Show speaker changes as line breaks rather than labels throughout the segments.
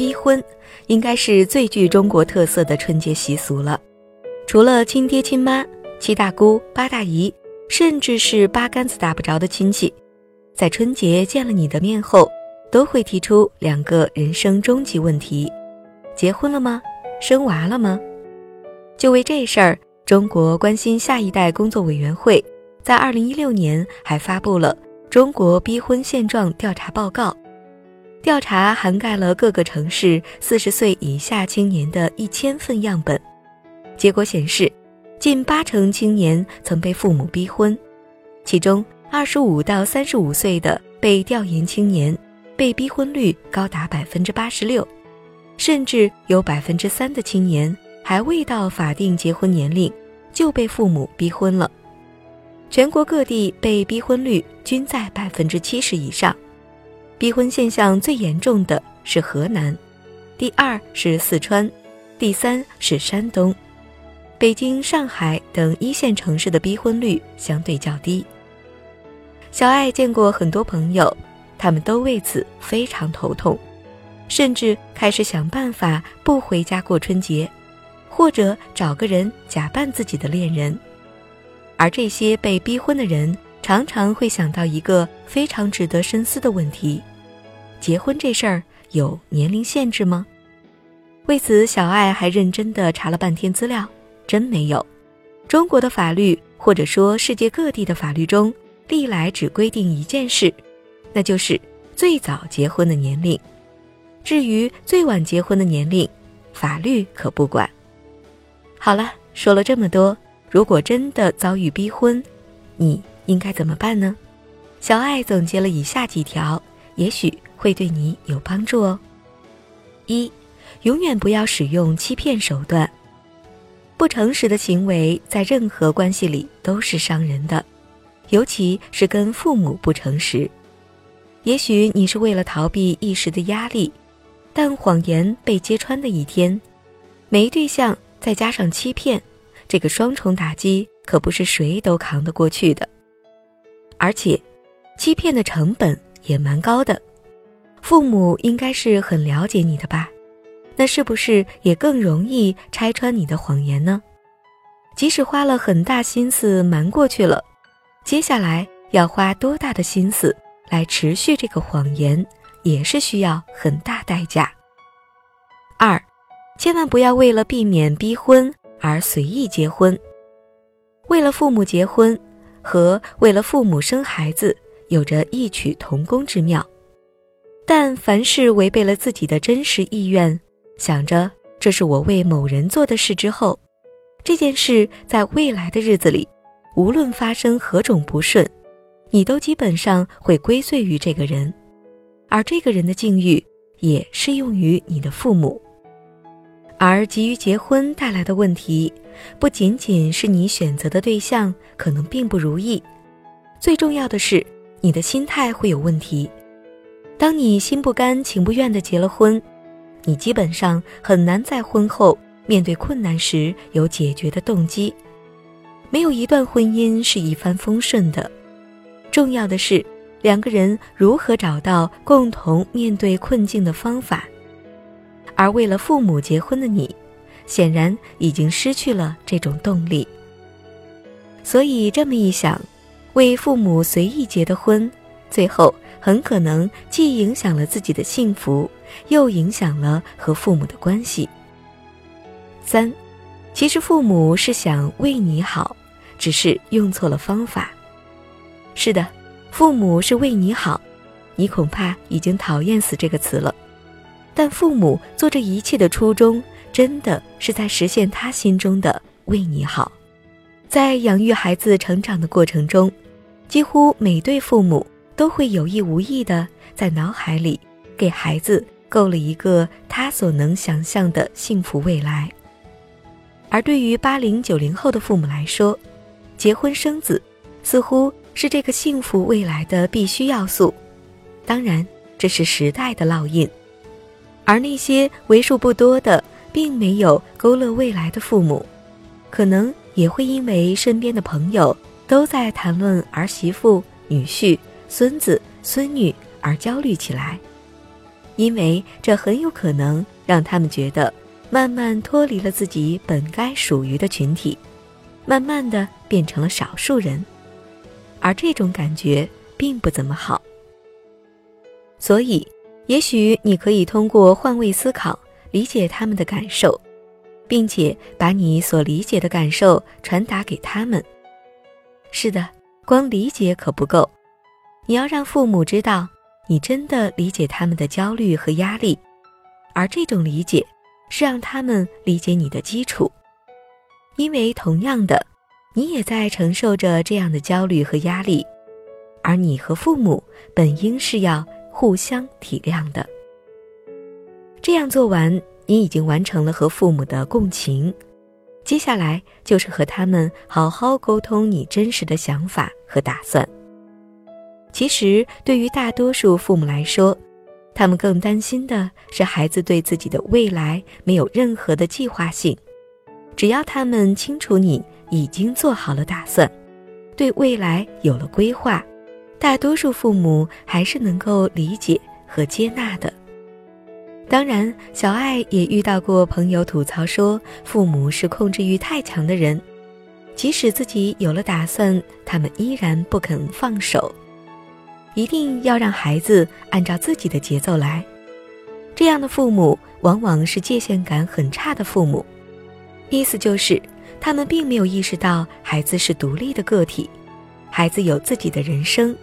逼婚，应该是最具中国特色的春节习俗了。除了亲爹亲妈、七大姑八大姨，甚至是八竿子打不着的亲戚，在春节见了你的面后，都会提出两个人生终极问题：结婚了吗？生娃了吗？就为这事儿，中国关心下一代工作委员会在二零一六年还发布了《中国逼婚现状调查报告》，调查涵盖了各个城市四十岁以下青年的一千份样本。结果显示，近八成青年曾被父母逼婚，其中二十五到三十五岁的被调研青年被逼婚率高达百分之八十六，甚至有百分之三的青年还未到法定结婚年龄就被父母逼婚了。全国各地被逼婚率均在百分之七十以上，逼婚现象最严重的是河南，第二是四川，第三是山东。北京、上海等一线城市的逼婚率相对较低。小爱见过很多朋友，他们都为此非常头痛，甚至开始想办法不回家过春节，或者找个人假扮自己的恋人。而这些被逼婚的人，常常会想到一个非常值得深思的问题：结婚这事儿有年龄限制吗？为此，小爱还认真地查了半天资料。真没有，中国的法律或者说世界各地的法律中，历来只规定一件事，那就是最早结婚的年龄。至于最晚结婚的年龄，法律可不管。好了，说了这么多，如果真的遭遇逼婚，你应该怎么办呢？小爱总结了以下几条，也许会对你有帮助哦。一，永远不要使用欺骗手段。不诚实的行为在任何关系里都是伤人的，尤其是跟父母不诚实。也许你是为了逃避一时的压力，但谎言被揭穿的一天，没对象再加上欺骗，这个双重打击可不是谁都扛得过去的。而且，欺骗的成本也蛮高的。父母应该是很了解你的吧？那是不是也更容易拆穿你的谎言呢？即使花了很大心思瞒过去了，接下来要花多大的心思来持续这个谎言，也是需要很大代价。二，千万不要为了避免逼婚而随意结婚。为了父母结婚和为了父母生孩子有着异曲同工之妙，但凡是违背了自己的真实意愿。想着这是我为某人做的事之后，这件事在未来的日子里，无论发生何种不顺，你都基本上会归罪于这个人，而这个人的境遇也适用于你的父母。而急于结婚带来的问题，不仅仅是你选择的对象可能并不如意，最重要的是你的心态会有问题。当你心不甘情不愿地结了婚。你基本上很难在婚后面对困难时有解决的动机，没有一段婚姻是一帆风顺的。重要的是两个人如何找到共同面对困境的方法。而为了父母结婚的你，显然已经失去了这种动力。所以这么一想，为父母随意结的婚，最后很可能既影响了自己的幸福。又影响了和父母的关系。三，其实父母是想为你好，只是用错了方法。是的，父母是为你好，你恐怕已经讨厌死这个词了。但父母做这一切的初衷，真的是在实现他心中的为你好。在养育孩子成长的过程中，几乎每对父母都会有意无意的在脑海里给孩子。构了一个他所能想象的幸福未来，而对于八零九零后的父母来说，结婚生子似乎是这个幸福未来的必须要素。当然，这是时代的烙印。而那些为数不多的并没有勾勒未来的父母，可能也会因为身边的朋友都在谈论儿媳妇、女婿、孙子、孙女而焦虑起来。因为这很有可能让他们觉得慢慢脱离了自己本该属于的群体，慢慢的变成了少数人，而这种感觉并不怎么好。所以，也许你可以通过换位思考，理解他们的感受，并且把你所理解的感受传达给他们。是的，光理解可不够，你要让父母知道。你真的理解他们的焦虑和压力，而这种理解是让他们理解你的基础，因为同样的，你也在承受着这样的焦虑和压力，而你和父母本应是要互相体谅的。这样做完，你已经完成了和父母的共情，接下来就是和他们好好沟通你真实的想法和打算。其实，对于大多数父母来说，他们更担心的是孩子对自己的未来没有任何的计划性。只要他们清楚你已经做好了打算，对未来有了规划，大多数父母还是能够理解和接纳的。当然，小爱也遇到过朋友吐槽说，父母是控制欲太强的人，即使自己有了打算，他们依然不肯放手。一定要让孩子按照自己的节奏来，这样的父母往往是界限感很差的父母。意思就是，他们并没有意识到孩子是独立的个体，孩子有自己的人生，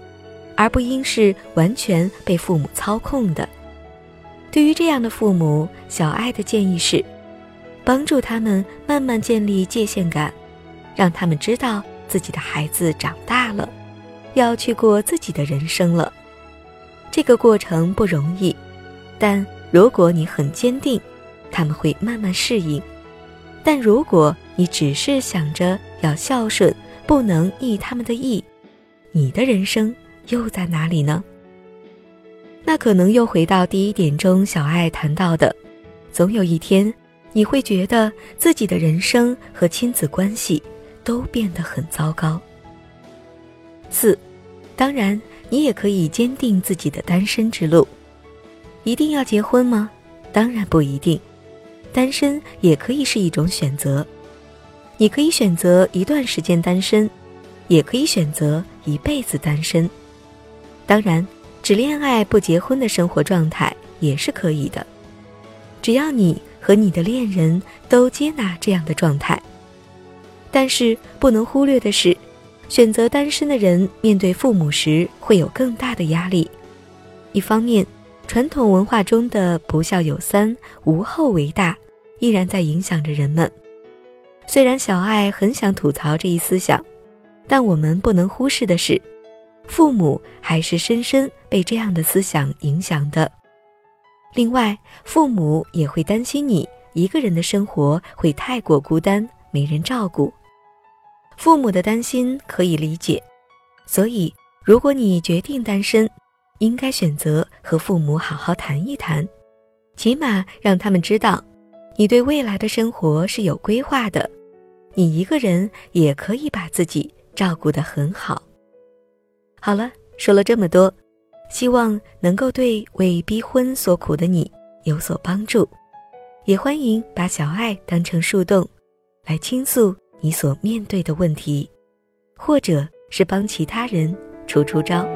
而不应是完全被父母操控的。对于这样的父母，小爱的建议是，帮助他们慢慢建立界限感，让他们知道自己的孩子长大了。要去过自己的人生了，这个过程不容易，但如果你很坚定，他们会慢慢适应。但如果你只是想着要孝顺，不能逆他们的意，你的人生又在哪里呢？那可能又回到第一点中小爱谈到的，总有一天你会觉得自己的人生和亲子关系都变得很糟糕。四。当然，你也可以坚定自己的单身之路。一定要结婚吗？当然不一定，单身也可以是一种选择。你可以选择一段时间单身，也可以选择一辈子单身。当然，只恋爱不结婚的生活状态也是可以的，只要你和你的恋人都接纳这样的状态。但是不能忽略的是。选择单身的人面对父母时会有更大的压力。一方面，传统文化中的“不孝有三，无后为大”依然在影响着人们。虽然小爱很想吐槽这一思想，但我们不能忽视的是，父母还是深深被这样的思想影响的。另外，父母也会担心你一个人的生活会太过孤单，没人照顾。父母的担心可以理解，所以如果你决定单身，应该选择和父母好好谈一谈，起码让他们知道，你对未来的生活是有规划的，你一个人也可以把自己照顾得很好。好了，说了这么多，希望能够对为逼婚所苦的你有所帮助，也欢迎把小爱当成树洞，来倾诉。你所面对的问题，或者是帮其他人出出招。